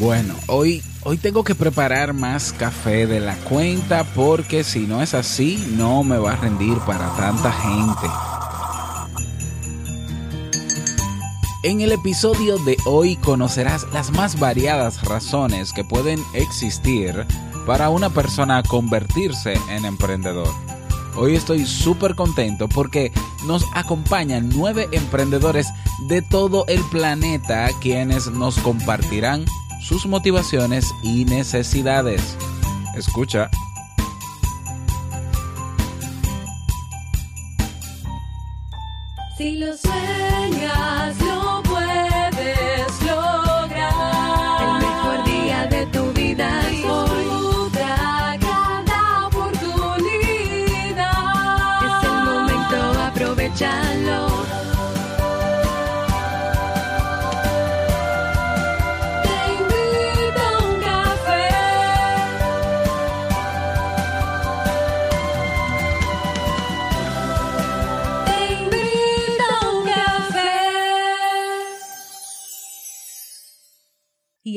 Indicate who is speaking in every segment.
Speaker 1: Bueno, hoy, hoy tengo que preparar más café de la cuenta porque si no es así no me va a rendir para tanta gente. En el episodio de hoy conocerás las más variadas razones que pueden existir para una persona convertirse en emprendedor. Hoy estoy súper contento porque nos acompañan nueve emprendedores de todo el planeta quienes nos compartirán sus motivaciones y necesidades. Escucha.
Speaker 2: Si lo sueñas, lo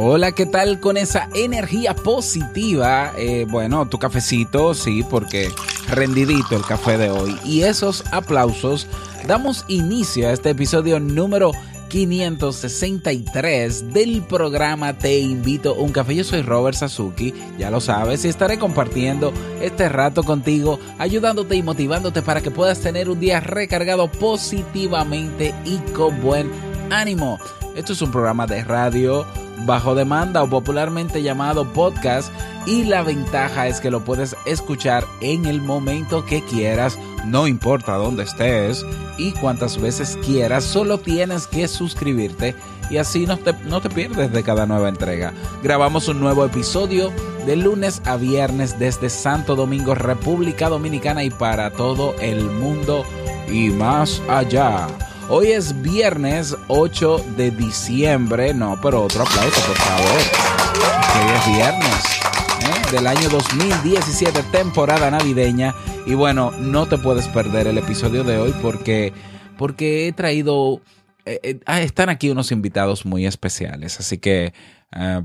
Speaker 1: Hola, ¿qué tal con esa energía positiva? Eh, bueno, tu cafecito, sí, porque rendidito el café de hoy. Y esos aplausos, damos inicio a este episodio número 563 del programa Te invito a un café. Yo soy Robert Sasuki, ya lo sabes, y estaré compartiendo este rato contigo, ayudándote y motivándote para que puedas tener un día recargado positivamente y con buen ánimo. Esto es un programa de radio bajo demanda o popularmente llamado podcast y la ventaja es que lo puedes escuchar en el momento que quieras, no importa dónde estés y cuántas veces quieras, solo tienes que suscribirte y así no te, no te pierdes de cada nueva entrega. Grabamos un nuevo episodio de lunes a viernes desde Santo Domingo, República Dominicana y para todo el mundo y más allá. Hoy es viernes 8 de diciembre. No, pero otro aplauso, por favor. Hoy es viernes ¿eh? del año 2017, temporada navideña. Y bueno, no te puedes perder el episodio de hoy porque, porque he traído... eh, eh, ah, están aquí unos invitados muy especiales. Así que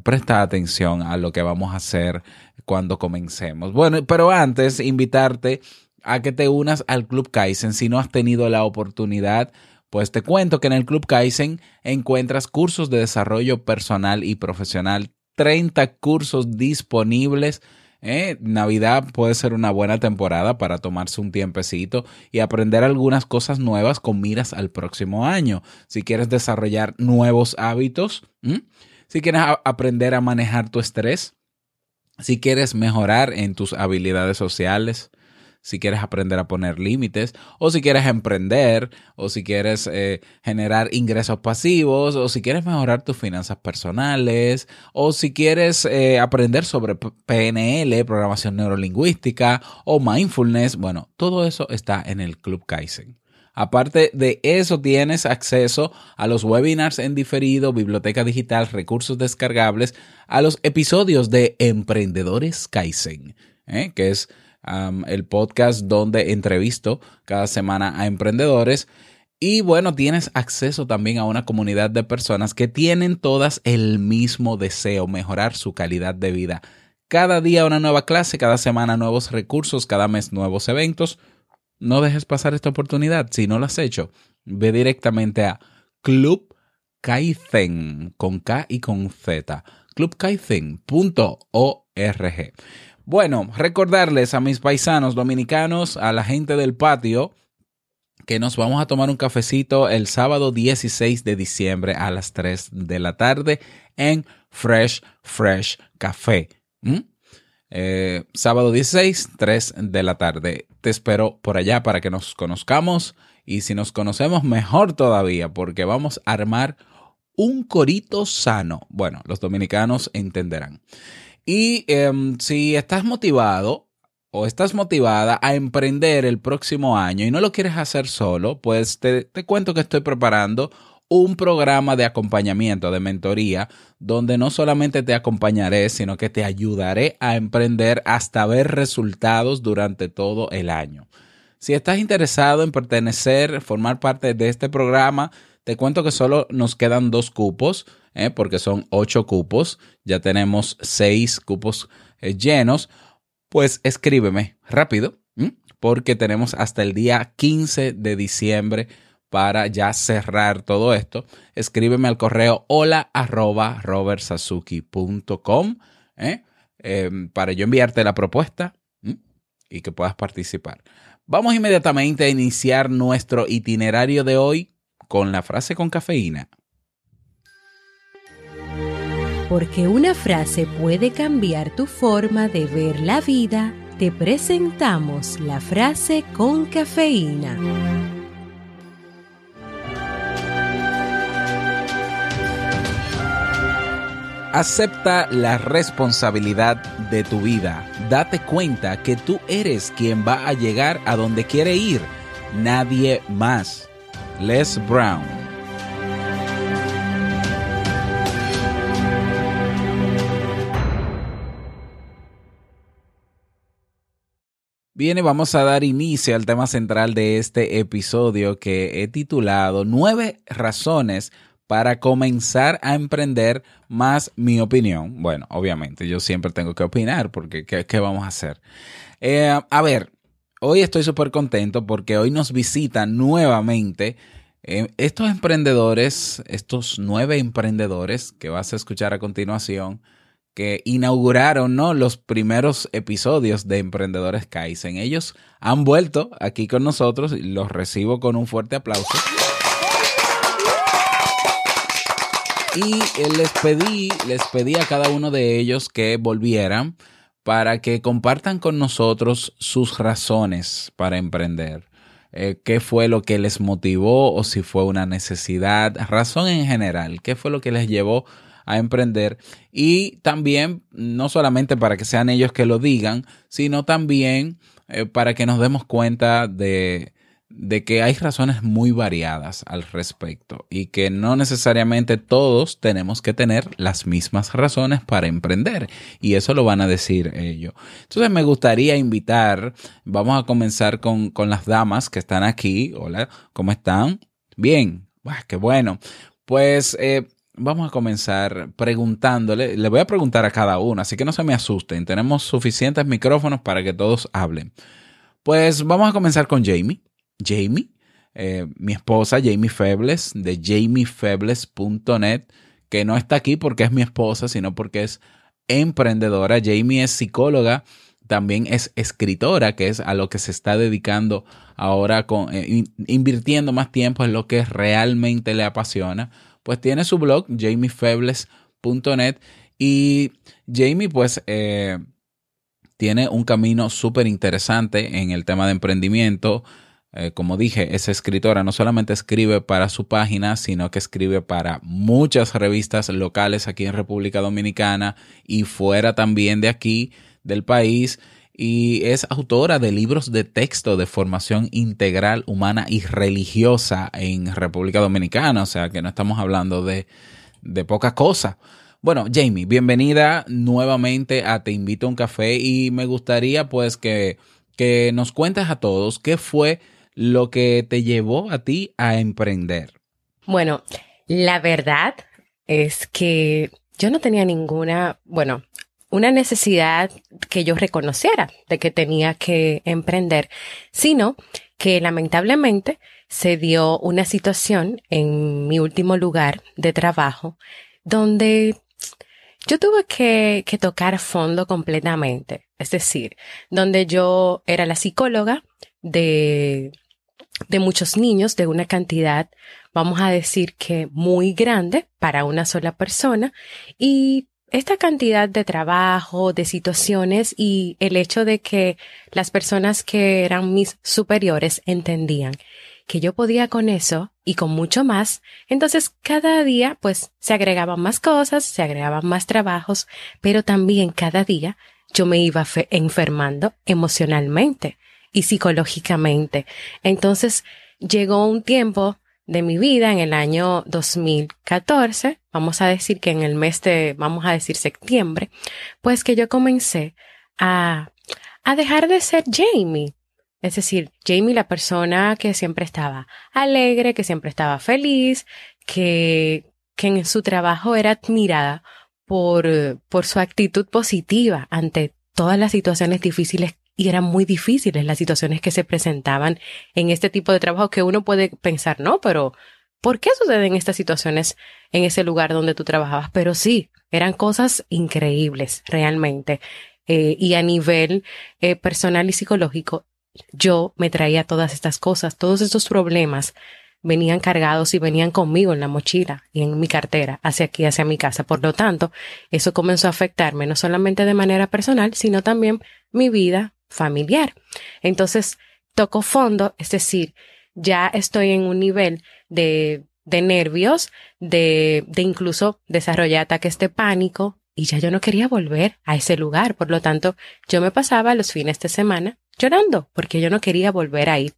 Speaker 1: presta atención a lo que vamos a hacer cuando comencemos. Bueno, pero antes, invitarte a que te unas al Club Kaizen si no has tenido la oportunidad. Pues te cuento que en el Club Kaizen encuentras cursos de desarrollo personal y profesional, 30 cursos disponibles. ¿eh? Navidad puede ser una buena temporada para tomarse un tiempecito y aprender algunas cosas nuevas con miras al próximo año. Si quieres desarrollar nuevos hábitos, si quieres aprender a manejar tu estrés, si quieres mejorar en tus habilidades sociales, si quieres aprender a poner límites, o si quieres emprender, o si quieres eh, generar ingresos pasivos, o si quieres mejorar tus finanzas personales, o si quieres eh, aprender sobre PNL, programación neurolingüística, o mindfulness, bueno, todo eso está en el Club Kaizen. Aparte de eso, tienes acceso a los webinars en diferido, biblioteca digital, recursos descargables, a los episodios de Emprendedores Kaizen, ¿eh? que es um, el podcast donde entrevisto cada semana a emprendedores. Y bueno, tienes acceso también a una comunidad de personas que tienen todas el mismo deseo, mejorar su calidad de vida. Cada día una nueva clase, cada semana nuevos recursos, cada mes nuevos eventos. No dejes pasar esta oportunidad. Si no lo has hecho, ve directamente a Club Kaizen con K y con Z. clubkaizen.org. Bueno, recordarles a mis paisanos dominicanos, a la gente del patio, que nos vamos a tomar un cafecito el sábado 16 de diciembre a las 3 de la tarde en Fresh Fresh Café. Eh, sábado 16, 3 de la tarde. Te espero por allá para que nos conozcamos y si nos conocemos mejor todavía porque vamos a armar un corito sano. Bueno, los dominicanos entenderán. Y em, si estás motivado o estás motivada a emprender el próximo año y no lo quieres hacer solo, pues te, te cuento que estoy preparando un programa de acompañamiento, de mentoría, donde no solamente te acompañaré, sino que te ayudaré a emprender hasta ver resultados durante todo el año. Si estás interesado en pertenecer, formar parte de este programa, te cuento que solo nos quedan dos cupos, ¿eh? porque son ocho cupos. Ya tenemos seis cupos eh, llenos. Pues escríbeme rápido, porque tenemos hasta el día 15 de diciembre para ya cerrar todo esto. Escríbeme al correo hola arroba robertsazuki.com ¿eh? Em, para yo enviarte la propuesta y que puedas participar. Vamos inmediatamente a iniciar nuestro itinerario de hoy con la frase con cafeína.
Speaker 3: Porque una frase puede cambiar tu forma de ver la vida, te presentamos la frase con cafeína.
Speaker 1: Acepta la responsabilidad de tu vida. Date cuenta que tú eres quien va a llegar a donde quiere ir, nadie más. Les Brown. Bien, vamos a dar inicio al tema central de este episodio que he titulado Nueve razones para comenzar a emprender más mi opinión. Bueno, obviamente, yo siempre tengo que opinar porque ¿qué, qué vamos a hacer? Eh, a ver, hoy estoy súper contento porque hoy nos visitan nuevamente eh, estos emprendedores, estos nueve emprendedores que vas a escuchar a continuación, que inauguraron ¿no? los primeros episodios de Emprendedores Kaizen. Ellos han vuelto aquí con nosotros y los recibo con un fuerte aplauso. Y eh, les pedí, les pedí a cada uno de ellos que volvieran para que compartan con nosotros sus razones para emprender. Eh, qué fue lo que les motivó o si fue una necesidad, razón en general, qué fue lo que les llevó a emprender y también no solamente para que sean ellos que lo digan, sino también eh, para que nos demos cuenta de, de que hay razones muy variadas al respecto y que no necesariamente todos tenemos que tener las mismas razones para emprender y eso lo van a decir ellos. Entonces me gustaría invitar, vamos a comenzar con, con las damas que están aquí. Hola, ¿cómo están? Bien, Buah, qué bueno. Pues eh, vamos a comenzar preguntándole, le voy a preguntar a cada uno, así que no se me asusten, tenemos suficientes micrófonos para que todos hablen. Pues vamos a comenzar con Jamie. Jamie, eh, mi esposa Jamie Febles de jamiefebles.net, que no está aquí porque es mi esposa, sino porque es emprendedora. Jamie es psicóloga, también es escritora, que es a lo que se está dedicando ahora, con, eh, in- invirtiendo más tiempo en lo que realmente le apasiona. Pues tiene su blog, jamiefebles.net, y Jamie, pues, eh, tiene un camino súper interesante en el tema de emprendimiento. Eh, como dije, es escritora, no solamente escribe para su página, sino que escribe para muchas revistas locales aquí en República Dominicana y fuera también de aquí, del país. Y es autora de libros de texto de formación integral, humana y religiosa en República Dominicana. O sea que no estamos hablando de, de poca cosa. Bueno, Jamie, bienvenida nuevamente a Te invito a un café y me gustaría pues que, que nos cuentes a todos qué fue lo que te llevó a ti a emprender.
Speaker 4: Bueno, la verdad es que yo no tenía ninguna, bueno, una necesidad que yo reconociera de que tenía que emprender, sino que lamentablemente se dio una situación en mi último lugar de trabajo donde yo tuve que, tocar fondo completamente. Es decir, donde yo era la psicóloga de, de muchos niños, de una cantidad, vamos a decir que muy grande para una sola persona. Y esta cantidad de trabajo, de situaciones y el hecho de que las personas que eran mis superiores entendían que yo podía con eso y con mucho más. Entonces, cada día, pues, se agregaban más cosas, se agregaban más trabajos, pero también cada día yo me iba fe- enfermando emocionalmente y psicológicamente. Entonces, llegó un tiempo de mi vida en el año 2014, vamos a decir que en el mes de, vamos a decir septiembre, pues que yo comencé a, a dejar de ser Jamie. Es decir, Jamie, la persona que siempre estaba alegre, que siempre estaba feliz, que, que en su trabajo era admirada por, por su actitud positiva ante todas las situaciones difíciles y eran muy difíciles las situaciones que se presentaban en este tipo de trabajo que uno puede pensar, no, pero ¿por qué suceden estas situaciones en ese lugar donde tú trabajabas? Pero sí, eran cosas increíbles, realmente. Eh, y a nivel eh, personal y psicológico, yo me traía todas estas cosas, todos estos problemas venían cargados y venían conmigo en la mochila y en mi cartera hacia aquí, hacia mi casa. Por lo tanto, eso comenzó a afectarme no solamente de manera personal, sino también mi vida familiar. Entonces, toco fondo, es decir, ya estoy en un nivel de, de nervios, de, de incluso desarrollar ataques de pánico y ya yo no quería volver a ese lugar. Por lo tanto, yo me pasaba los fines de semana llorando porque yo no quería volver ahí.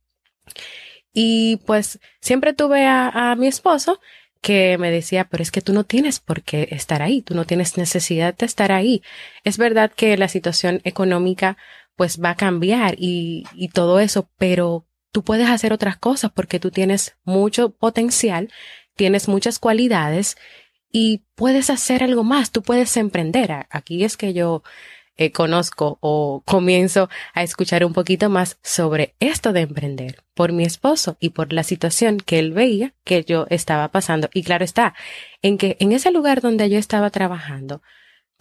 Speaker 4: Y pues siempre tuve a, a mi esposo que me decía, pero es que tú no tienes por qué estar ahí, tú no tienes necesidad de estar ahí. Es verdad que la situación económica pues va a cambiar y, y todo eso, pero tú puedes hacer otras cosas porque tú tienes mucho potencial, tienes muchas cualidades y puedes hacer algo más, tú puedes emprender. Aquí es que yo eh, conozco o comienzo a escuchar un poquito más sobre esto de emprender por mi esposo y por la situación que él veía que yo estaba pasando. Y claro está, en que en ese lugar donde yo estaba trabajando,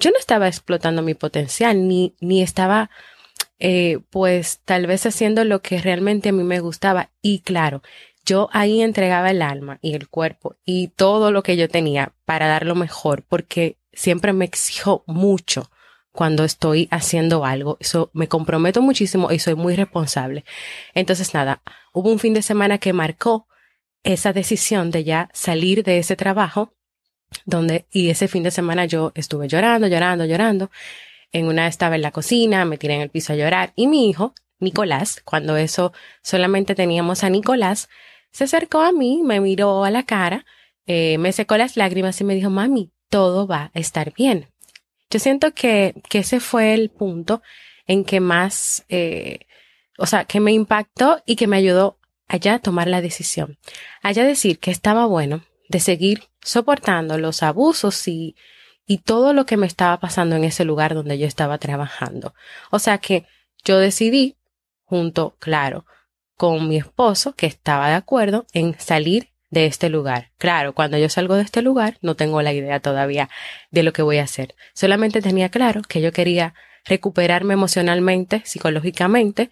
Speaker 4: yo no estaba explotando mi potencial ni, ni estaba eh, pues tal vez haciendo lo que realmente a mí me gustaba. Y claro, yo ahí entregaba el alma y el cuerpo y todo lo que yo tenía para dar lo mejor, porque siempre me exijo mucho cuando estoy haciendo algo. Eso me comprometo muchísimo y soy muy responsable. Entonces, nada, hubo un fin de semana que marcó esa decisión de ya salir de ese trabajo, donde, y ese fin de semana yo estuve llorando, llorando, llorando. En una estaba en la cocina, me tiré en el piso a llorar y mi hijo, Nicolás, cuando eso solamente teníamos a Nicolás, se acercó a mí, me miró a la cara, eh, me secó las lágrimas y me dijo, mami, todo va a estar bien. Yo siento que, que ese fue el punto en que más, eh, o sea, que me impactó y que me ayudó allá a tomar la decisión. Allá decir que estaba bueno de seguir soportando los abusos y, y todo lo que me estaba pasando en ese lugar donde yo estaba trabajando. O sea que yo decidí, junto, claro, con mi esposo, que estaba de acuerdo en salir de este lugar. Claro, cuando yo salgo de este lugar, no tengo la idea todavía de lo que voy a hacer. Solamente tenía claro que yo quería recuperarme emocionalmente, psicológicamente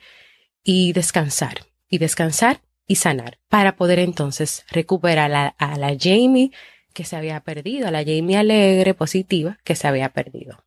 Speaker 4: y descansar. Y descansar y sanar para poder entonces recuperar a la, a la Jamie que se había perdido, a la Jamie alegre, positiva que se había perdido.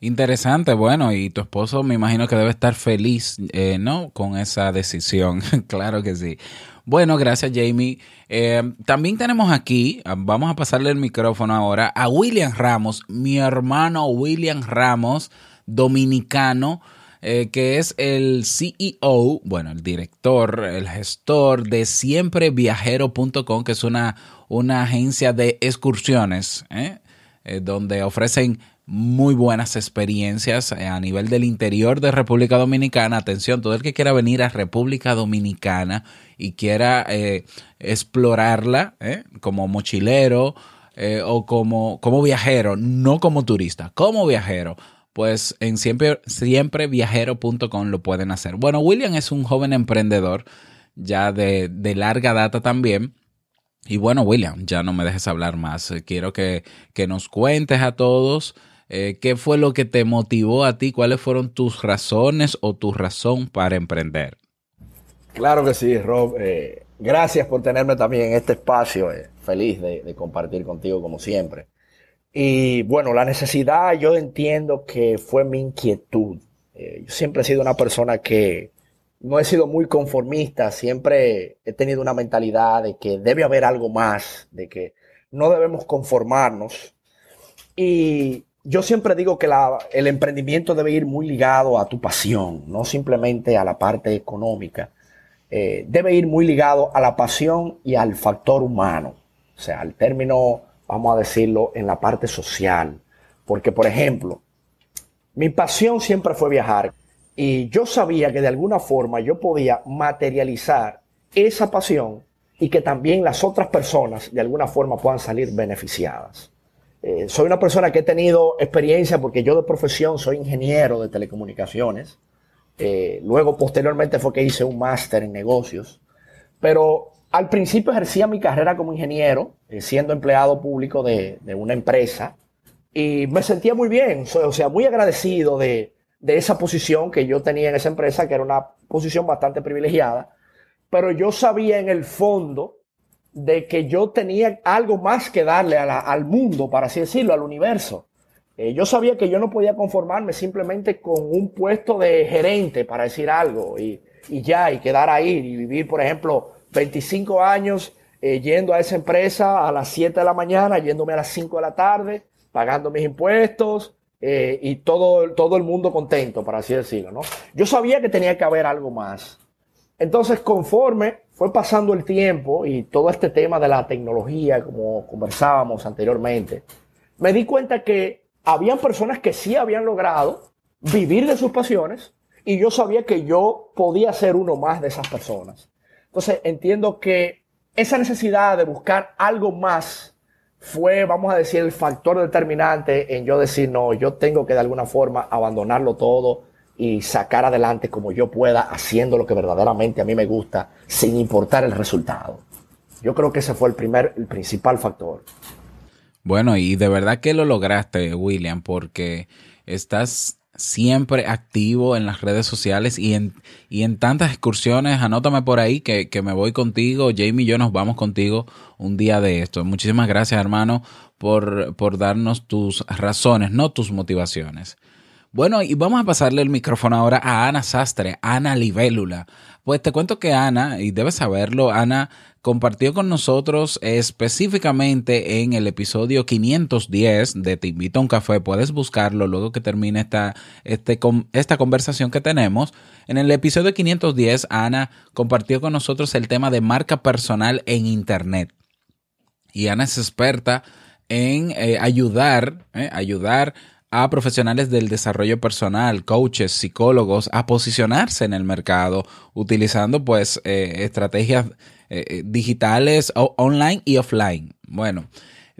Speaker 1: Interesante, bueno, y tu esposo me imagino que debe estar feliz, eh, ¿no? Con esa decisión, claro que sí. Bueno, gracias Jamie. Eh, también tenemos aquí, ah, vamos a pasarle el micrófono ahora a William Ramos, mi hermano William Ramos, dominicano, eh, que es el CEO, bueno, el director, el gestor de siempreviajero.com, que es una, una agencia de excursiones, ¿eh? Eh, donde ofrecen muy buenas experiencias eh, a nivel del interior de República Dominicana. Atención, todo el que quiera venir a República Dominicana y quiera explorarla como mochilero o como, como viajero, no como turista, como viajero, pues en siempre, siempreviajero.com lo pueden hacer. Bueno, William es un joven emprendedor ya de larga data también. Y bueno, William, ya no me dejes hablar más. Eh, Quiero que, que nos cuentes a todos eh, qué fue lo que te motivó a ti, cuáles fueron tus razones o tu razón para emprender.
Speaker 5: Claro que sí, Rob. Eh, gracias por tenerme también en este espacio. feliz de, de compartir contigo como siempre. Y bueno, la necesidad yo entiendo que fue mi inquietud. Yo siempre he sido una persona que no he sido muy conformista, siempre he tenido una mentalidad de que debe haber algo más, de que no debemos conformarnos. Y yo siempre digo que el emprendimiento debe ir muy ligado a tu pasión, no simplemente a la parte económica. Eh, debe ir muy ligado a la pasión y al factor humano, o sea, al término, vamos a decirlo, en la parte social. Porque, por ejemplo, mi pasión siempre fue viajar y yo sabía que de alguna forma yo podía materializar esa pasión y que también las otras personas de alguna forma puedan salir beneficiadas. Eh, soy una persona que he tenido experiencia porque yo de profesión soy ingeniero de telecomunicaciones. Eh, luego, posteriormente, fue que hice un máster en negocios. Pero al principio ejercía mi carrera como ingeniero, eh, siendo empleado público de, de una empresa. Y me sentía muy bien, o sea, muy agradecido de, de esa posición que yo tenía en esa empresa, que era una posición bastante privilegiada. Pero yo sabía en el fondo de que yo tenía algo más que darle al mundo, para así decirlo, al universo. Eh, yo sabía que yo no podía conformarme simplemente con un puesto de gerente, para decir algo, y, y ya, y quedar ahí, y vivir, por ejemplo, 25 años eh, yendo a esa empresa a las 7 de la mañana, yéndome a las 5 de la tarde, pagando mis impuestos, eh, y todo, todo el mundo contento, para así decirlo, ¿no? Yo sabía que tenía que haber algo más. Entonces, conforme fue pasando el tiempo y todo este tema de la tecnología, como conversábamos anteriormente, me di cuenta que habían personas que sí habían logrado vivir de sus pasiones y yo sabía que yo podía ser uno más de esas personas. Entonces, entiendo que esa necesidad de buscar algo más fue, vamos a decir, el factor determinante en yo decir, no, yo tengo que de alguna forma abandonarlo todo y sacar adelante como yo pueda, haciendo lo que verdaderamente a mí me gusta, sin importar el resultado. Yo creo que ese fue el primer, el principal factor.
Speaker 1: Bueno, y de verdad que lo lograste, William, porque estás siempre activo en las redes sociales y en, y en tantas excursiones. Anótame por ahí que, que me voy contigo. Jamie y yo nos vamos contigo un día de esto. Muchísimas gracias, hermano, por, por darnos tus razones, no tus motivaciones. Bueno, y vamos a pasarle el micrófono ahora a Ana Sastre, Ana Libélula. Pues te cuento que Ana, y debes saberlo, Ana compartió con nosotros específicamente en el episodio 510 de Te invito a un café. Puedes buscarlo luego que termine esta, este, esta conversación que tenemos. En el episodio 510, Ana compartió con nosotros el tema de marca personal en Internet y Ana es experta en eh, ayudar, eh, ayudar a profesionales del desarrollo personal, coaches, psicólogos, a posicionarse en el mercado utilizando pues eh, estrategias eh, eh, digitales o- online y offline. Bueno,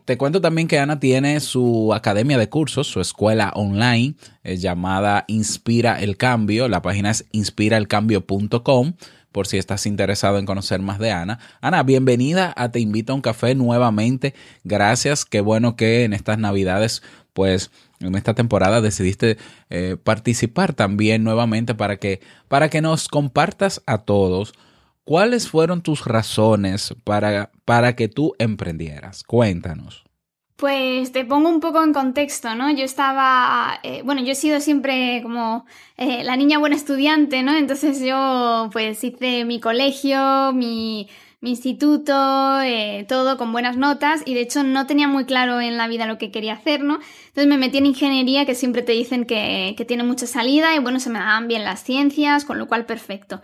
Speaker 1: te cuento también que Ana tiene su academia de cursos, su escuela online eh, llamada Inspira el Cambio. La página es inspiraelcambio.com por si estás interesado en conocer más de Ana. Ana, bienvenida a Te Invito a un Café nuevamente. Gracias. Qué bueno que en estas navidades, pues en esta temporada decidiste participar también nuevamente para que, para que nos compartas a todos cuáles fueron tus razones para, para que tú emprendieras. Cuéntanos.
Speaker 2: Pues te pongo un poco en contexto, ¿no? Yo estaba, eh, bueno, yo he sido siempre como eh, la niña buena estudiante, ¿no? Entonces yo pues hice mi colegio, mi, instituto, eh, todo con buenas notas y de hecho no tenía muy claro en la vida lo que quería hacer, ¿no? Entonces me metí en ingeniería que siempre te dicen que, que tiene mucha salida y bueno, se me daban bien las ciencias, con lo cual perfecto.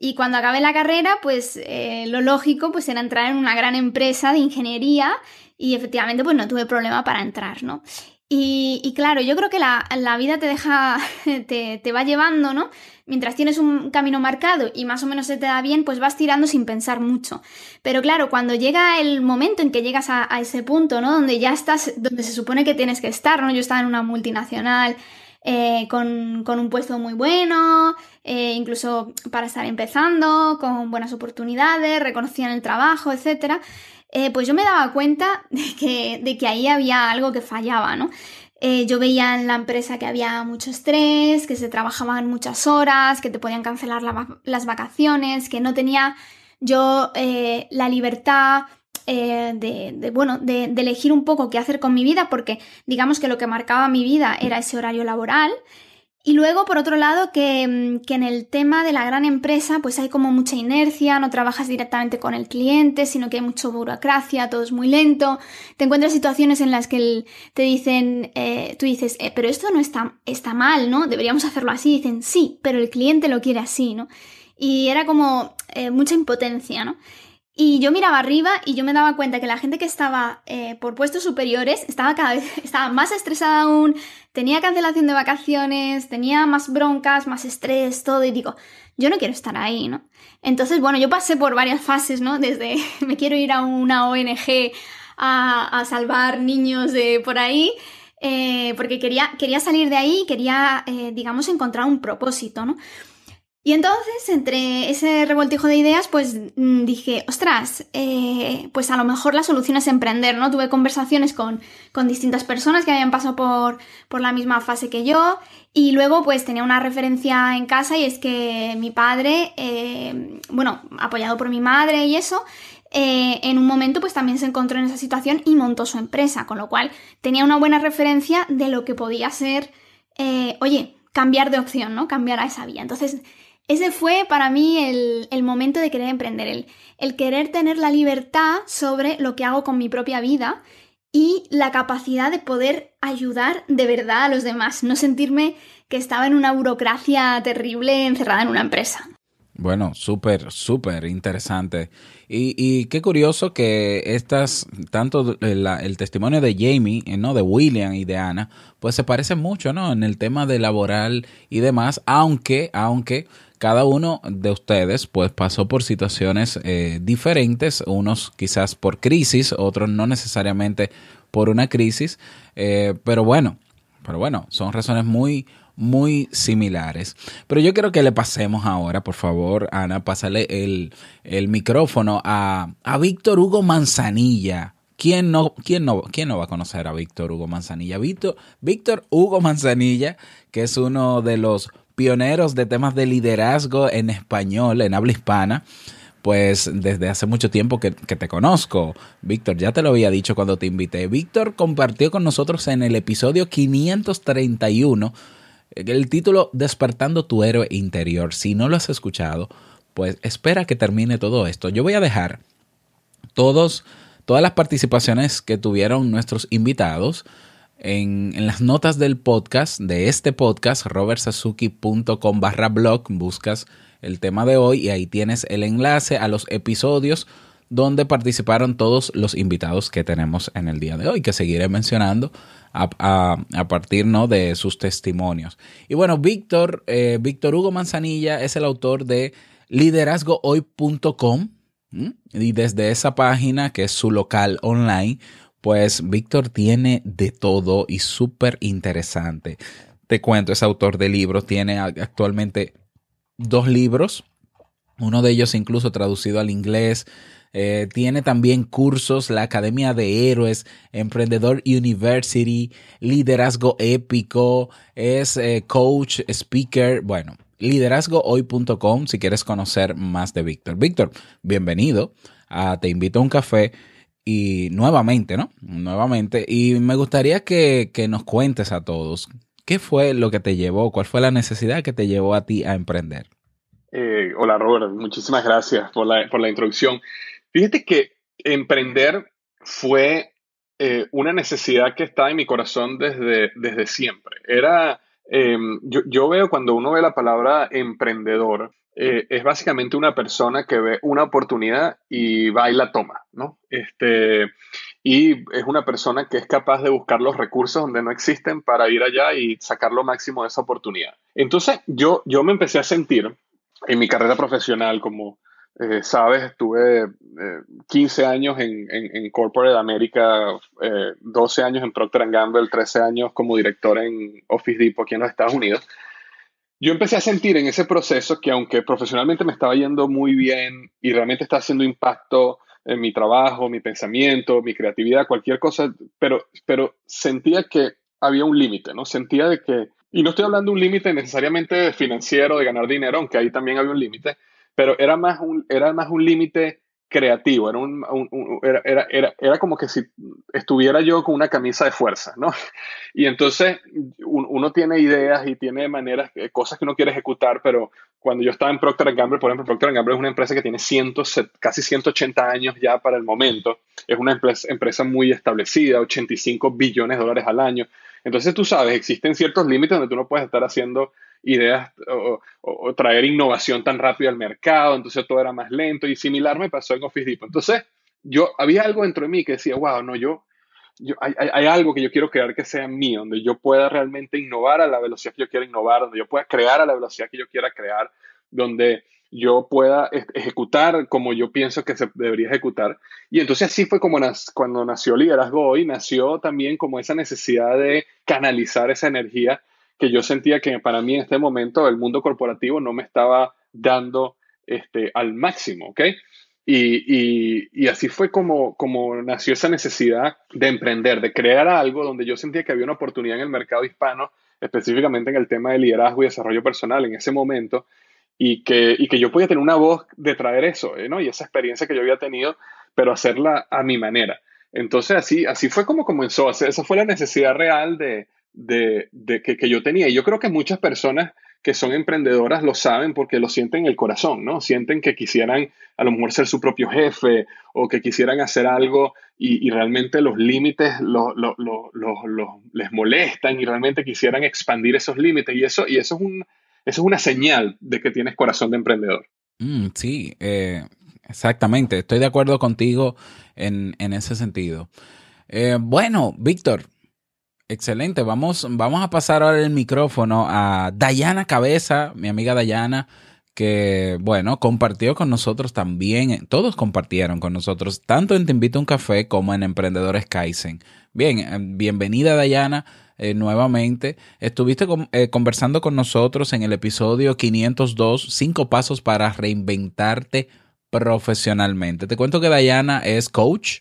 Speaker 2: Y cuando acabé la carrera, pues eh, lo lógico pues era entrar en una gran empresa de ingeniería y efectivamente pues no tuve problema para entrar, ¿no? Y, y claro, yo creo que la, la vida te deja, te, te va llevando, ¿no? Mientras tienes un camino marcado y más o menos se te da bien, pues vas tirando sin pensar mucho. Pero claro, cuando llega el momento en que llegas a, ese punto, ¿no? Donde ya estás, donde se supone que tienes que estar, ¿no? Yo estaba en una multinacional eh, con, con un puesto muy bueno, eh, incluso para estar empezando, con buenas oportunidades, reconocían el trabajo, etcétera. Eh, pues yo me daba cuenta de que, de que ahí había algo que fallaba, ¿no? Eh, yo veía en la empresa que había mucho estrés, que se trabajaban muchas horas, que te podían cancelar las vacaciones, que no tenía yo la libertad de, bueno, de elegir un poco qué hacer con mi vida, porque digamos que lo que marcaba mi vida era ese horario laboral. Y luego, por otro lado, que, mm, que, en el tema de la gran empresa, pues hay como mucha inercia, no trabajas directamente con el cliente, sino que hay mucha burocracia, todo es muy lento. Te encuentras situaciones en las que te dicen, eh, tú dices, eh, pero esto no está, está mal, ¿no? Deberíamos hacerlo así. dicen, sí, pero el cliente lo quiere así, ¿no? Y era como eh, mucha impotencia, ¿no? Y yo miraba arriba y yo me daba cuenta que la gente que estaba eh, por puestos superiores estaba cada vez estaba más estresada aún, tenía cancelación de vacaciones, tenía más broncas, más estrés, todo. Y digo, yo no quiero estar ahí, ¿no? Entonces, bueno, yo pasé por varias fases, ¿no? Desde me quiero ir a una ONG a, salvar niños de por ahí. Eh, porque quería, quería salir de ahí, quería, eh, digamos, encontrar un propósito, ¿no? Y entonces, entre ese revoltijo de ideas, pues mm, dije, ostras, eh, pues a lo mejor la solución es emprender, ¿no? Tuve conversaciones con, distintas personas que habían pasado por, por, la misma fase que yo y luego pues tenía una referencia en casa y es que mi padre, eh, bueno, apoyado por mi madre y eso, eh, en un momento pues también se encontró en esa situación y montó su empresa, con lo cual tenía una buena referencia de lo que podía ser, oye, cambiar de opción, ¿no? Cambiar a esa vía. Entonces, ese fue para mí el, momento de querer emprender, el, el querer tener la libertad sobre lo que hago con mi propia vida y la capacidad de poder ayudar de verdad a los demás, no sentirme que estaba en una burocracia terrible encerrada en una empresa.
Speaker 1: Bueno, súper, súper interesante. Y, y, qué curioso que estas, tanto el, el, testimonio de Jamie, eh, ¿no? De William y de Ana, pues se parecen mucho, ¿no? En el tema de laboral y demás, aunque, aunque cada uno de ustedes pues pasó por situaciones eh, diferentes, unos quizás por crisis, otros no necesariamente por una crisis, eh, pero bueno, pero bueno, son razones muy, muy similares. Pero yo quiero que le pasemos ahora, por favor, Ana, pásale el, el micrófono a, a Víctor Hugo Manzanilla. ¿Quién no, quién, no, ¿Quién no va a conocer a Víctor Hugo Manzanilla? Víctor, Víctor Hugo Manzanilla, que es uno de los pioneros de temas de liderazgo en español, en habla hispana, pues desde hace mucho tiempo que, te conozco. Víctor, ya te lo había dicho cuando te invité. Víctor compartió con nosotros en el episodio 531 el título Despertando tu héroe interior. Si no lo has escuchado, pues espera que termine todo esto. Yo voy a dejar todos, todas las participaciones que tuvieron nuestros invitados en, las notas del podcast, de este podcast, robertsazuki.com barra blog, buscas el tema de hoy y ahí tienes el enlace a los episodios donde participaron todos los invitados que tenemos en el día de hoy, que seguiré mencionando a, partir ¿no? de sus testimonios. Y bueno, Víctor, eh, Víctor Hugo Manzanilla es el autor de liderazgohoy.com y desde esa página, que es su local online, pues Víctor tiene de todo y súper interesante. Te cuento, es autor de libros, tiene actualmente dos libros, uno de ellos incluso traducido al inglés. Eh, tiene también cursos, la Academia de Héroes, Emprendedor University, Liderazgo Épico, es eh, coach, speaker, bueno, liderazgohoy.com si quieres conocer más de Víctor. Víctor, bienvenido. Te invito a un café y nuevamente, ¿no? Nuevamente. Y me gustaría que, nos cuentes a todos, ¿qué fue lo que te llevó, cuál fue la necesidad que te llevó a ti a emprender?
Speaker 6: Eh, hola Robert, muchísimas gracias por la, por la, introducción. Fíjate que emprender fue eh, una necesidad que está en mi corazón desde, desde siempre. Era, em, yo, yo, veo cuando uno ve la palabra emprendedor, eh, es básicamente una persona que ve una oportunidad y va y la toma, ¿no? Este, y es una persona que es capaz de buscar los recursos donde no existen para ir allá y sacar lo máximo de esa oportunidad. Entonces, yo, yo me empecé a sentir en mi carrera profesional como, eh, sabes, estuve 15 eh, años en, en, en Corporate America, 12 años en Procter Gamble, 13 años como director en Office Depot aquí en los Estados Unidos. Yo empecé a sentir en ese proceso que aunque profesionalmente me estaba yendo muy bien y realmente está haciendo impacto en mi trabajo, mi pensamiento, mi creatividad, cualquier cosa, pero, pero sentía que había un límite, ¿no? Sentía de que, y no estoy hablando de un límite necesariamente financiero, de ganar dinero, aunque ahí también había un límite, pero era más un, era más un límite creativo, era, era, era, era, como que si estuviera yo con una camisa de fuerza, ¿no? Y entonces uno tiene ideas y tiene maneras, eh, cosas que uno quiere ejecutar, pero cuando yo estaba en Procter Gamble, por ejemplo, Procter Gamble es una empresa que tiene cientos, casi 180 años ya para el momento, es una empresa, empresa muy establecida, 85 billones de dólares al año. Entonces tú sabes, existen ciertos límites donde tú no puedes estar haciendo ideas o, traer innovación tan rápido al mercado, entonces todo era más lento y similar me pasó en Office Depot. Entonces, yo había algo dentro de mí que decía, wow, no, yo, hay, algo que yo quiero crear que sea mío, donde yo pueda realmente innovar a la velocidad que yo quiera innovar, donde yo pueda crear a la velocidad que yo quiera crear, donde yo pueda ejecutar como yo pienso que se debería ejecutar. Y entonces así fue como cuando nació Liderazgo Hoy, nació también como esa necesidad de canalizar esa energía que yo sentía que para mí en este momento el mundo corporativo no me estaba dando este, al máximo, ¿ok? Y, así fue como, como nació esa necesidad de emprender, de crear algo donde yo sentía que había una oportunidad en el mercado hispano, específicamente en el tema de liderazgo y desarrollo personal en ese momento, y que, y que yo podía tener una voz de traer eso, ¿eh? ¿no? Y esa experiencia que yo había tenido, pero hacerla a mi manera. Entonces así, así fue como comenzó, esa fue la necesidad real de, de, que, yo tenía. Y yo creo que muchas personas que son emprendedoras lo saben porque lo sienten en el corazón, ¿no? Sienten que quisieran a lo mejor ser su propio jefe o que quisieran hacer algo y, realmente los límites les molestan y realmente quisieran expandir esos límites. Y eso, y eso, es, un, eso es una señal de que tienes corazón de emprendedor.
Speaker 1: Mm, sí, eh, exactamente. Estoy de acuerdo contigo en, ese sentido. Eh, bueno, Víctor, Excelente, vamos, vamos a pasar ahora el micrófono a Dayana Cabeza, mi amiga Dayana, que, bueno, compartió con nosotros también, todos compartieron con nosotros, tanto en Te Invito a un Café como en Emprendedores Kaizen. Bien, eh, bienvenida Dayana. Eh, nuevamente. Estuviste eh, conversando con nosotros en el episodio 502, cinco pasos para reinventarte profesionalmente. Te cuento que Dayana es coach,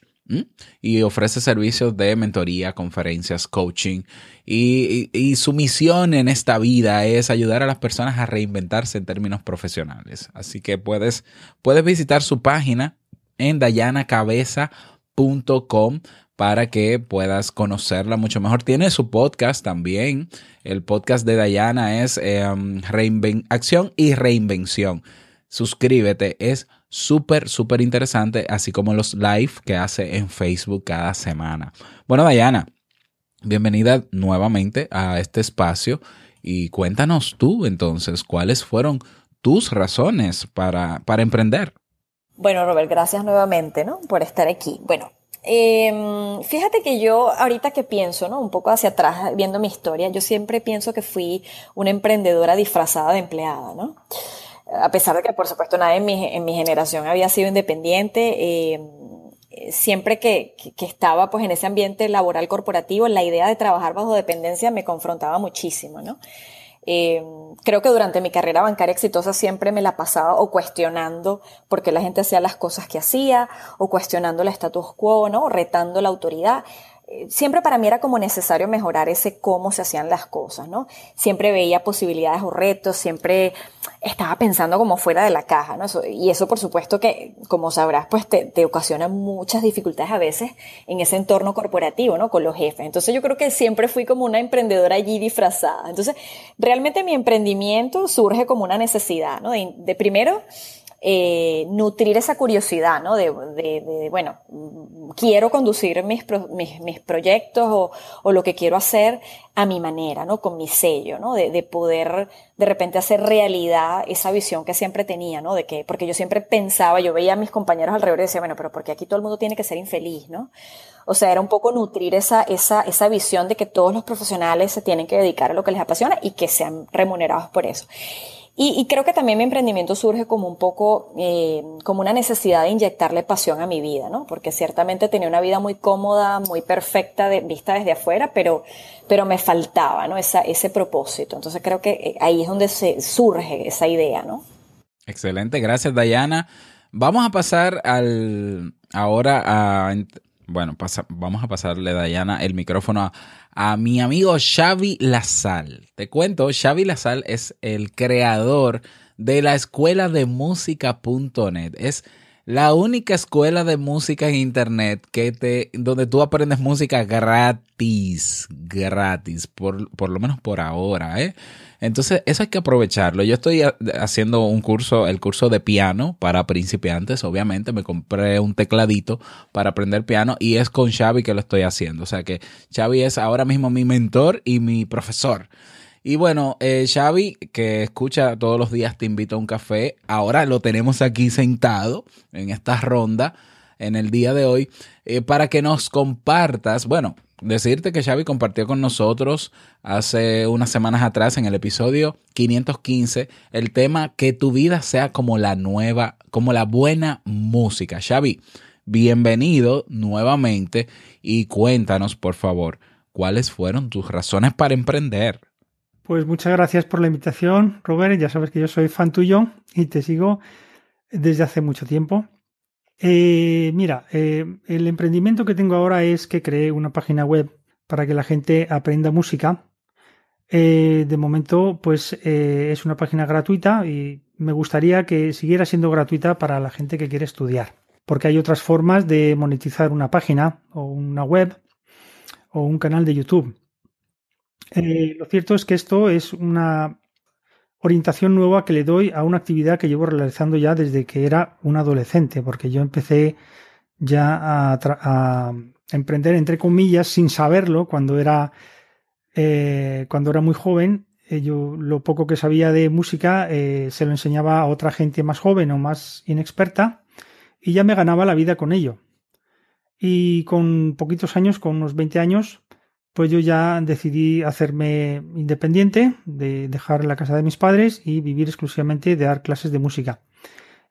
Speaker 1: y ofrece servicios de mentoría, conferencias, coaching. Y, su misión en esta vida es ayudar a las personas a reinventarse en términos profesionales. Así que puedes, puedes visitar su página en dayanacabeza.com para que puedas conocerla mucho mejor. Tiene su podcast también. El podcast de Dayana es em, Acción y Reinvención. Suscríbete, es súper, súper interesante, así como los live que hace en Facebook cada semana. Bueno, Dayana, bienvenida nuevamente a este espacio y cuéntanos tú entonces cuáles fueron tus razones para, para emprender.
Speaker 7: Bueno, Robert, gracias nuevamente ¿no? por estar aquí. Bueno, em, fíjate que yo ahorita que pienso, ¿no? Un poco hacia atrás, viendo mi historia, yo siempre pienso que fui una emprendedora disfrazada de empleada, ¿no? A pesar de que por supuesto nadie en mi, en mi generación había sido independiente, eh, siempre que, estaba pues en ese ambiente laboral corporativo, la idea de trabajar bajo dependencia me confrontaba muchísimo, ¿no? Eh, creo que durante mi carrera bancaria exitosa siempre me la pasaba o cuestionando por qué la gente hacía las cosas que hacía, o cuestionando el status quo, ¿no? Retando la autoridad siempre para mí era como necesario mejorar ese cómo se hacían las cosas, ¿no? Siempre veía posibilidades o retos, siempre estaba pensando como fuera de la caja, ¿no? y eso por supuesto que, como sabrás, pues te, te, ocasiona muchas dificultades a veces en ese entorno corporativo, ¿no? Con los jefes. Entonces yo creo que siempre fui como una emprendedora allí disfrazada. Entonces, realmente mi emprendimiento surge como una necesidad, ¿no? de, de primero eh, nutrir esa curiosidad, ¿no? De, de, bueno, quiero conducir mis, mis, mis proyectos o, o, lo que quiero hacer a mi manera, ¿no? Con mi sello, ¿no? De, de, poder de repente hacer realidad esa visión que siempre tenía, ¿no? De que, porque yo siempre pensaba, yo veía a mis compañeros alrededor y decía, bueno, pero porque aquí todo el mundo tiene que ser infeliz, ¿no? O sea, era un poco nutrir esa, esa, esa visión de que todos los profesionales se tienen que dedicar a lo que les apasiona y que sean remunerados por eso. Y, creo que también mi emprendimiento surge como un poco, eh, como una necesidad de inyectarle pasión a mi vida, ¿no? Porque ciertamente tenía una vida muy cómoda, muy perfecta, vista desde afuera, pero, pero me faltaba, ¿no? Esa, ese propósito. Entonces creo que eh, ahí es donde se surge esa idea, ¿no?
Speaker 1: Excelente, gracias Dayana. Vamos a pasar al ahora a bueno, vamos a pasarle, Dayana, el micrófono a, a mi amigo Xavi Lazal. Te cuento, Xavi Lazal es el creador de la escuela de música.net. Es la única escuela de música en internet que te, donde tú aprendes música gratis, gratis, por, por lo menos por ahora, ¿eh? Entonces, eso hay que aprovecharlo. Yo estoy haciendo un curso, el curso de piano para principiantes, obviamente. Me compré un tecladito para aprender piano y es con Xavi que lo estoy haciendo. O sea que Xavi es ahora mismo mi mentor y mi profesor. Y bueno, eh, Xavi, que escucha todos los días Te invito a un café, ahora lo tenemos aquí sentado en esta ronda en el día de hoy eh, para que nos compartas, bueno, decirte que Xavi compartió con nosotros hace unas semanas atrás en el episodio 515 el tema que tu vida sea como la nueva, como la buena música. Xavi, bienvenido nuevamente y cuéntanos, por favor, cuáles fueron tus razones para emprender.
Speaker 8: Pues muchas gracias por la invitación, Robert. Ya sabes que yo soy fan tuyo y te sigo desde hace mucho tiempo. Eh, mira, eh, el emprendimiento que tengo ahora es que creé una página web para que la gente aprenda música. Eh, de momento, pues es una página gratuita y me gustaría que siguiera siendo gratuita para la gente que quiere estudiar, porque hay otras formas de monetizar una página o una web o un canal de YouTube. Lo cierto es que esto es una orientación nueva que le doy a una actividad que llevo realizando ya desde que era un adolescente, porque yo empecé ya a, emprender, entre comillas, sin saberlo, cuando era, eh, cuando era muy joven. Eh, yo lo poco que sabía de música se lo enseñaba a otra gente más joven o más inexperta y ya me ganaba la vida con ello. Y con poquitos años, con unos 20 años, pues yo ya decidí hacerme independiente, de dejar la casa de mis padres y vivir exclusivamente de dar clases de música.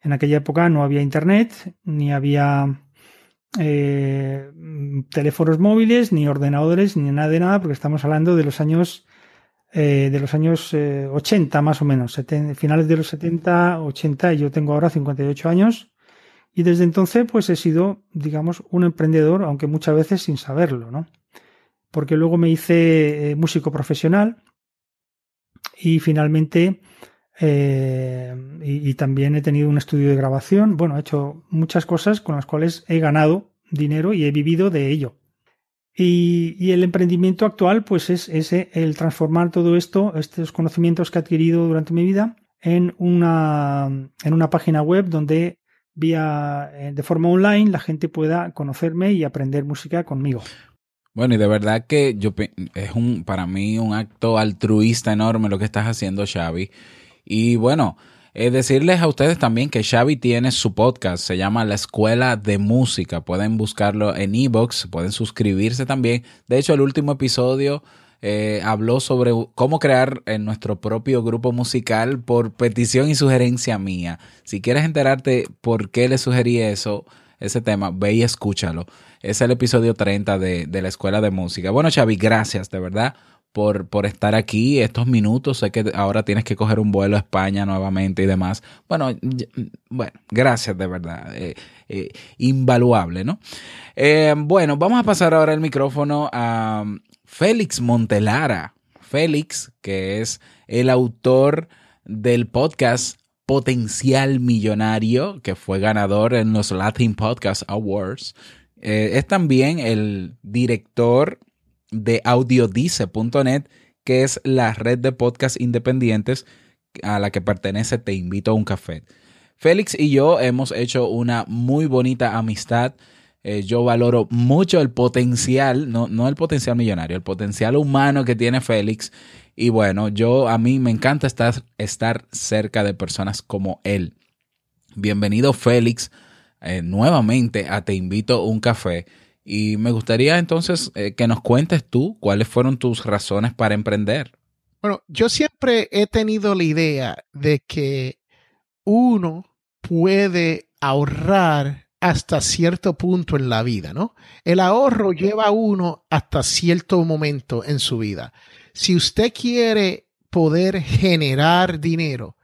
Speaker 8: En aquella época no había internet, ni había eh, teléfonos móviles, ni ordenadores, ni nada de nada, porque estamos hablando de los años eh, de los años 80 eh, más o menos, finales de los 70, 80 y yo tengo ahora 58 años y desde entonces pues he sido, digamos, un emprendedor, aunque muchas veces sin saberlo, ¿no? Porque luego me hice eh, músico profesional y finalmente eh, y, también he tenido un estudio de grabación. Bueno, he hecho muchas cosas con las cuales he ganado dinero y he vivido de ello. Y, el emprendimiento actual, pues es ese, el transformar todo esto, estos conocimientos que he adquirido durante mi vida, en una, en una página web donde vía eh, de forma online la gente pueda conocerme y aprender música conmigo.
Speaker 1: Bueno, y de verdad que yo es un para mí un acto altruista enorme lo que estás haciendo, Xavi. Y bueno, eh, decirles a ustedes también que Xavi tiene su podcast, se llama La Escuela de Música. Pueden buscarlo en Evox, pueden suscribirse también. De hecho, el último episodio eh, habló sobre cómo crear en nuestro propio grupo musical por petición y sugerencia mía. Si quieres enterarte por qué le sugerí eso, ese tema, ve y escúchalo. Es el episodio 30 de, de la Escuela de Música. Bueno, Xavi, gracias de verdad por, por estar aquí estos minutos. Sé que ahora tienes que coger un vuelo a España nuevamente y demás. Bueno, bueno gracias de verdad. Eh, eh, invaluable, ¿no? Eh, bueno, vamos a pasar ahora el micrófono a Félix Montelara. Félix, que es el autor del podcast Potencial Millonario, que fue ganador en los Latin Podcast Awards. Eh, es también el director de audiodice.net, que es la red de podcasts independientes a la que pertenece Te invito a un café. Félix y yo hemos hecho una muy bonita amistad. Eh, yo valoro mucho el potencial, no, no el potencial millonario, el potencial humano que tiene Félix y bueno, yo a mí me encanta estar, estar cerca de personas como él. Bienvenido Félix eh, nuevamente a Te invito a un café. Y me gustaría entonces eh, que nos cuentes tú cuáles fueron tus razones para emprender.
Speaker 9: Bueno, yo siempre he tenido la idea de que uno puede ahorrar hasta cierto punto en la vida, ¿no? El ahorro lleva a uno hasta cierto momento en su vida. Si usted quiere poder generar dinero,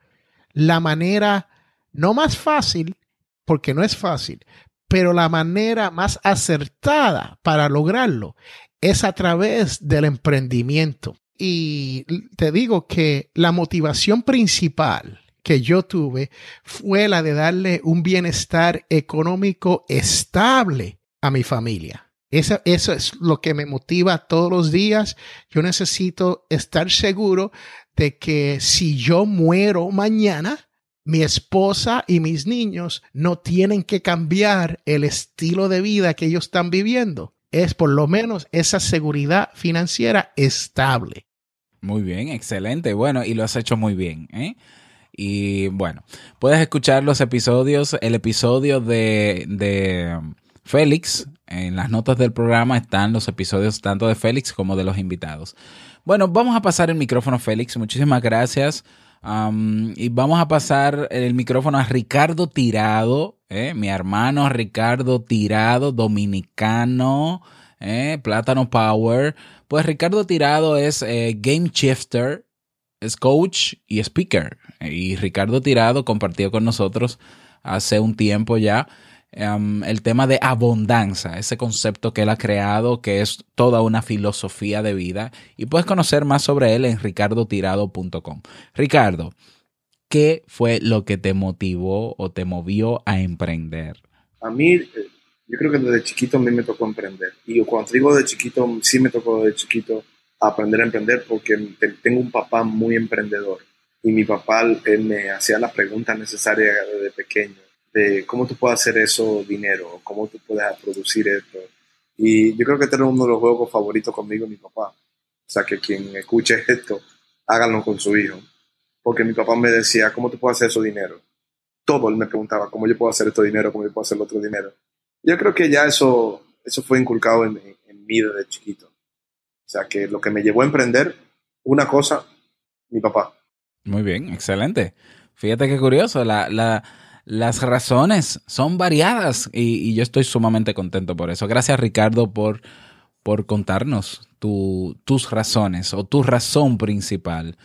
Speaker 9: la manera no más fácil, porque no es fácil, pero la manera más acertada para lograrlo es a través del emprendimiento. Y te digo que la motivación principal que yo tuve fue la de darle un bienestar económico estable a mi familia. Eso, eso es lo que me motiva todos los días. Yo necesito estar seguro de que si yo muero mañana, mi esposa y mis niños no tienen que cambiar el estilo de vida que ellos están viviendo. Es por lo menos esa seguridad financiera estable.
Speaker 1: Muy bien, excelente. Bueno, y lo has hecho muy bien. ¿eh? Y bueno, puedes escuchar los episodios, el episodio de, de Félix, en las notas del programa están los episodios tanto de Félix como de los invitados. Bueno, vamos a pasar el micrófono, Félix. Muchísimas gracias y vamos a pasar el micrófono a Ricardo Tirado, eh, mi hermano Ricardo Tirado, dominicano, eh, Plátano Power. Pues Ricardo Tirado es eh, game shifter, es coach y speaker. Y Ricardo Tirado compartió con nosotros hace un tiempo ya Em, el tema de abundancia, ese concepto que él ha creado, que es toda una filosofía de vida. Y puedes conocer más sobre él en ricardotirado.com. Ricardo, ¿qué fue lo que te motivó o te movió a emprender?
Speaker 10: A mí, eh, yo creo que desde chiquito a mí me tocó emprender. Y cuando digo de chiquito, sí me tocó de chiquito aprender a emprender porque tengo un papá muy emprendedor. Y mi papá él me hacía las preguntas necesarias desde pequeño de cómo tú puedes hacer eso dinero, cómo tú puedes producir esto. Y yo creo que este es uno de los juegos favoritos conmigo, mi papá. O sea, que quien escuche esto, háganlo con su hijo. Porque mi papá me decía, ¿cómo tú puedes hacer eso dinero? Todo él me preguntaba, ¿cómo yo puedo hacer esto dinero? ¿Cómo yo puedo hacer el otro dinero? Yo creo que ya eso, eso fue inculcado en, en mí desde chiquito. O sea, que lo que me llevó a emprender, una cosa, mi papá.
Speaker 1: Muy bien, excelente. Fíjate qué curioso, la, la, las razones son variadas y, yo estoy sumamente contento por eso. Gracias Ricardo por, por contarnos tus razones o tu razón principal.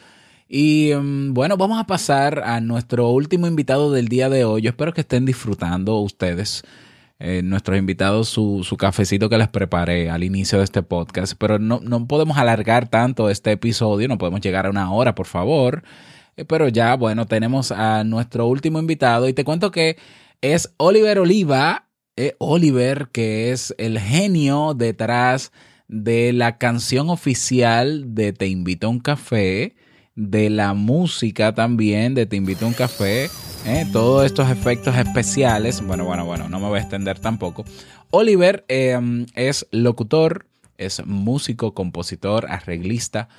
Speaker 1: Y mm, bueno, vamos a pasar a nuestro último invitado del día de hoy. Yo espero que estén disfrutando ustedes, eh, nuestros invitados, su, su, cafecito que les preparé al inicio de este podcast. Pero no, no podemos alargar tanto este episodio, no podemos llegar a una hora, por favor. Eh, pero ya, bueno, tenemos a nuestro último invitado y te cuento que es Oliver Oliva. Eh, Oliver, que es el genio detrás de la canción oficial de Te invito a un café, de la música también de Te invito a un café, eh, todos estos efectos especiales. Bueno, bueno, bueno, no me voy a extender tampoco. Oliver es locutor, es músico, compositor, arreglista,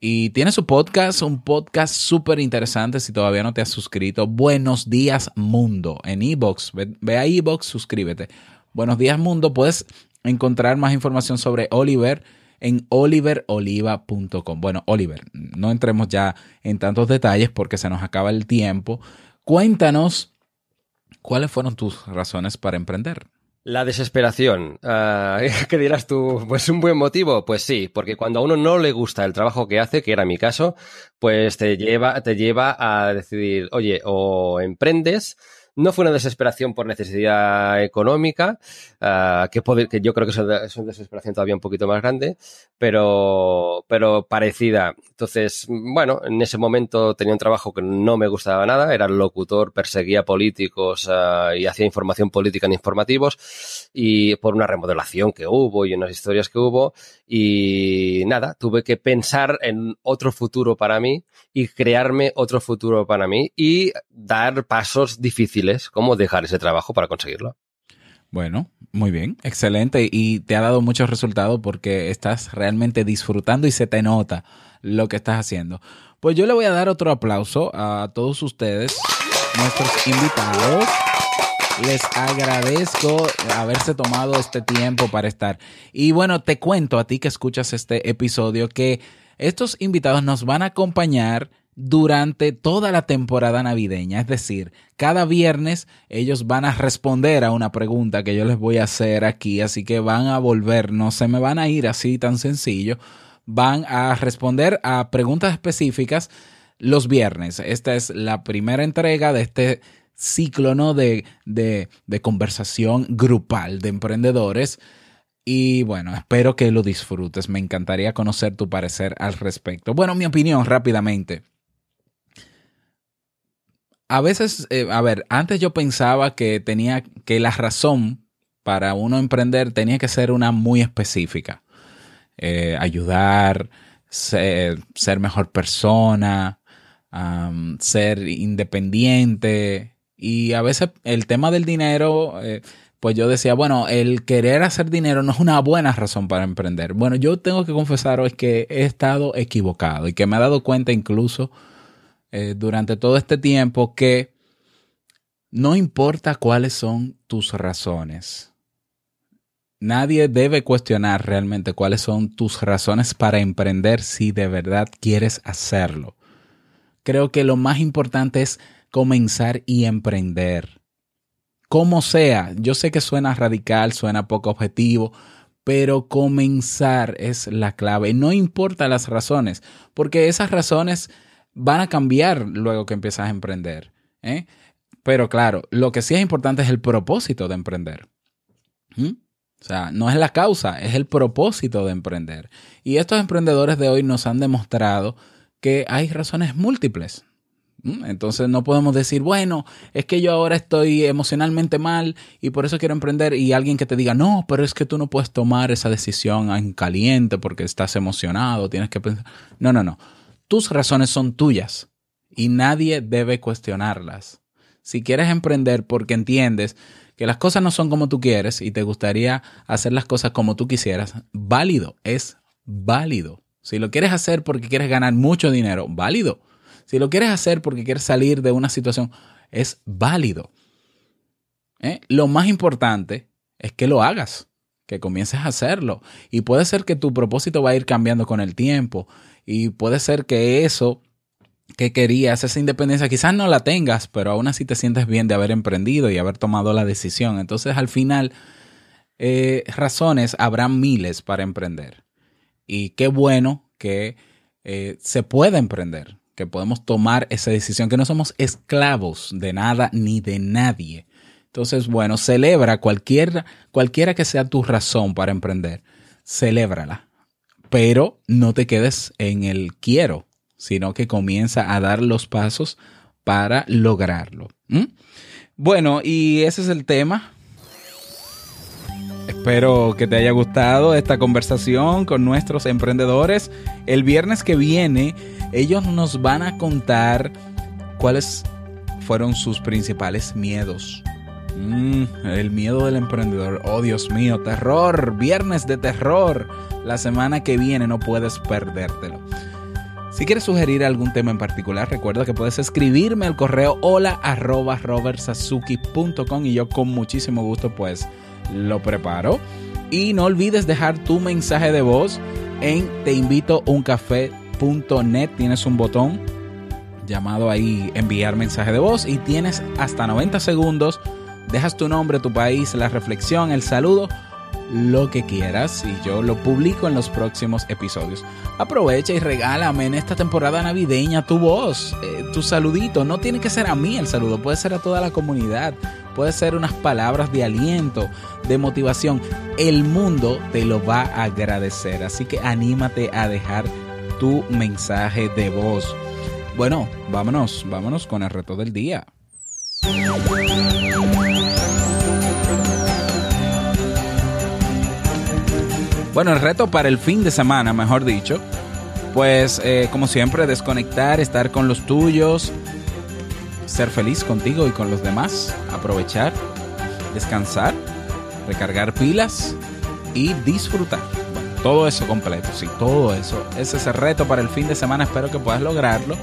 Speaker 1: y tiene su podcast, un podcast súper interesante si todavía no te has suscrito. Buenos días mundo en Ebox. Ve, ve, a Ebox, suscríbete. Buenos días mundo. Puedes encontrar más información sobre Oliver en oliveroliva.com. Bueno, Oliver, no entremos ya en tantos detalles porque se nos acaba el tiempo. Cuéntanos cuáles fueron tus razones para emprender.
Speaker 11: La desesperación. Uh, ¿Qué dirás tú? Pues un buen motivo. Pues sí, porque cuando a uno no le gusta el trabajo que hace, que era mi caso, pues te lleva, te lleva a decidir, oye, o emprendes no fue una desesperación por necesidad económica, uh, que, que, yo creo que es una desesperación todavía un poquito más grande, pero, pero parecida. Entonces, bueno, en ese momento tenía un trabajo que no me gustaba nada, era locutor, perseguía políticos uh, y hacía información política en informativos, y por una remodelación que hubo y unas historias que hubo, y nada, tuve que pensar en otro futuro para mí y crearme otro futuro para mí y dar pasos difíciles cómo dejar ese trabajo para conseguirlo.
Speaker 1: Bueno, muy bien, excelente. Y te ha dado muchos resultados porque estás realmente disfrutando y se te nota lo que estás haciendo. Pues yo le voy a dar otro aplauso a todos ustedes, nuestros invitados. Les agradezco haberse tomado este tiempo para estar. Y bueno, te cuento a ti que escuchas este episodio que estos invitados nos van a acompañar durante toda la temporada navideña. Es decir, cada viernes ellos van a responder a una pregunta que yo les voy a hacer aquí, así que van a volver, no se me van a ir así tan sencillo, van a responder a preguntas específicas los viernes. Esta es la primera entrega de este ciclo ¿no? de, de, de conversación grupal de emprendedores. Y bueno, espero que lo disfrutes. Me encantaría conocer tu parecer al respecto. Bueno, mi opinión rápidamente a veces, eh, a ver, antes yo pensaba que tenía que la razón para uno emprender tenía que ser una muy específica. Eh, ayudar, ser, mejor persona, ser independiente. Y a veces el tema del dinero, eh, pues yo decía, bueno, el querer hacer dinero no es una buena razón para emprender. Bueno, yo tengo que confesaros que he estado equivocado y que me he dado cuenta incluso eh, durante todo este tiempo que no importa cuáles son tus razones. Nadie debe cuestionar realmente cuáles son tus razones para emprender si de verdad quieres hacerlo. Creo que lo más importante es comenzar y emprender. Como sea, yo sé que suena radical, suena poco objetivo, pero comenzar es la clave. No importa las razones, porque esas razones van a cambiar luego que empiezas a emprender. ¿eh? Pero claro, lo que sí es importante es el propósito de emprender. O sea, no es la causa, es el propósito de emprender. Y estos emprendedores de hoy nos han demostrado que hay razones múltiples. Entonces no podemos decir, bueno, es que yo ahora estoy emocionalmente mal y por eso quiero emprender y alguien que te diga, no, pero es que tú no puedes tomar esa decisión en caliente porque estás emocionado, tienes que pensar. No, no, no tus razones son tuyas y nadie debe cuestionarlas. Si quieres emprender porque entiendes que las cosas no son como tú quieres y te gustaría hacer las cosas como tú quisieras, válido, es válido. Si lo quieres hacer porque quieres ganar mucho dinero, válido. Si lo quieres hacer porque quieres salir de una situación, es válido. ¿Eh? Lo más importante es que lo hagas, que comiences a hacerlo. Y puede ser que tu propósito va a ir cambiando con el tiempo y puede ser que eso que querías, esa independencia, quizás no la tengas, pero aún así te sientes bien de haber emprendido y haber tomado la decisión. Entonces, al final, eh, razones habrá miles para emprender. Y qué bueno que eh, se pueda emprender, que podemos tomar esa decisión, que no somos esclavos de nada ni de nadie. Entonces, bueno, celebra cualquier, cualquiera que sea tu razón para emprender, celébrala pero no te quedes en el quiero, sino que comienza a dar los pasos para lograrlo. Bueno, y ese es el tema. Espero que te haya gustado esta conversación con nuestros emprendedores. El viernes que viene, ellos nos van a contar cuáles fueron sus principales miedos. Mm, el miedo del emprendedor. Oh, Dios mío, terror. Viernes de terror la semana que viene no puedes perdértelo. Si quieres sugerir algún tema en particular, recuerda que puedes escribirme al correo hola y yo con muchísimo gusto pues lo preparo. Y no olvides dejar tu mensaje de voz en teinvitouncafé.net. Tienes un botón llamado ahí enviar mensaje de voz y tienes hasta 90 segundos. Dejas tu nombre, tu país, la reflexión, el saludo lo que quieras y yo lo publico en los próximos episodios. Aprovecha y regálame en esta temporada navideña tu voz, eh, tu saludito. No tiene que ser a mí el saludo, puede ser a toda la comunidad, puede ser unas palabras de aliento, de motivación. El mundo te lo va a agradecer, así que anímate a dejar tu mensaje de voz. Bueno, vámonos, vámonos con el reto del día. Bueno, el reto para el fin de semana, mejor dicho, pues eh, como siempre, desconectar, estar con los tuyos, ser feliz contigo y con los demás, aprovechar, descansar, recargar pilas y disfrutar. todo eso completo, sí, todo eso. Ese es el reto para el fin de semana, espero que puedas lograrlo.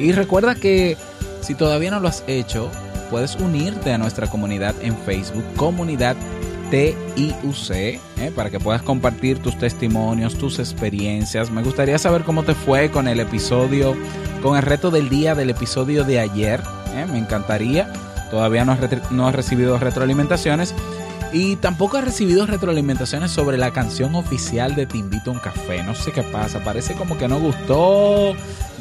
Speaker 1: Y recuerda que si todavía no lo has hecho, puedes unirte a nuestra comunidad en Facebook, comunidad TIUC, ¿eh? para que puedas compartir tus testimonios, tus experiencias. Me gustaría saber cómo te fue con el episodio, con el reto del día del episodio de ayer. ¿eh? Me encantaría. Todavía no has, recibido retroalimentaciones. Y tampoco has recibido retroalimentaciones sobre la canción oficial de Te invito a un café. No sé qué pasa. Parece como que no gustó.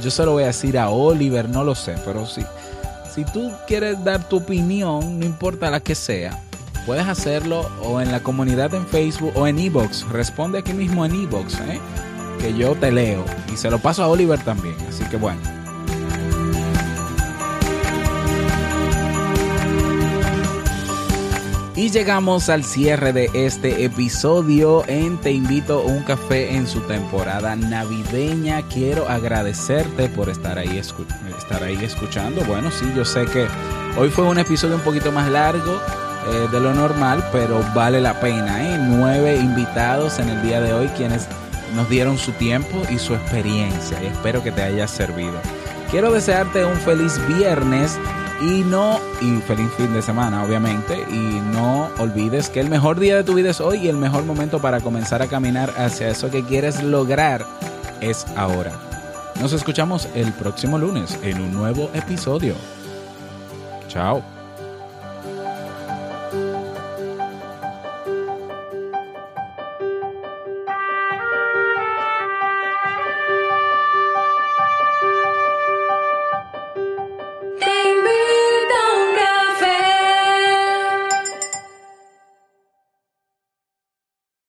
Speaker 1: Yo se lo voy a decir a Oliver, no lo sé. Pero sí. Si tú quieres dar tu opinión, no importa la que sea, Puedes hacerlo o en la comunidad en Facebook o en Ebox. Responde aquí mismo en Ebox, ¿eh? que yo te leo. Y se lo paso a Oliver también. Así que bueno. Y llegamos al cierre de este episodio en Te invito a un café en su temporada navideña. Quiero agradecerte por estar ahí, estar ahí escuchando. Bueno, sí, yo sé que hoy fue un episodio un poquito más largo eh, de lo normal, pero vale la pena. ¿eh? Nueve invitados en el día de hoy quienes nos dieron su tiempo y su experiencia espero que te haya servido. Quiero desearte un feliz viernes y no, y feliz fin de semana, obviamente. Y no olvides que el mejor día de tu vida es hoy y el mejor momento para comenzar a caminar hacia eso que quieres lograr es ahora. Nos escuchamos el próximo lunes en un nuevo episodio. Chao.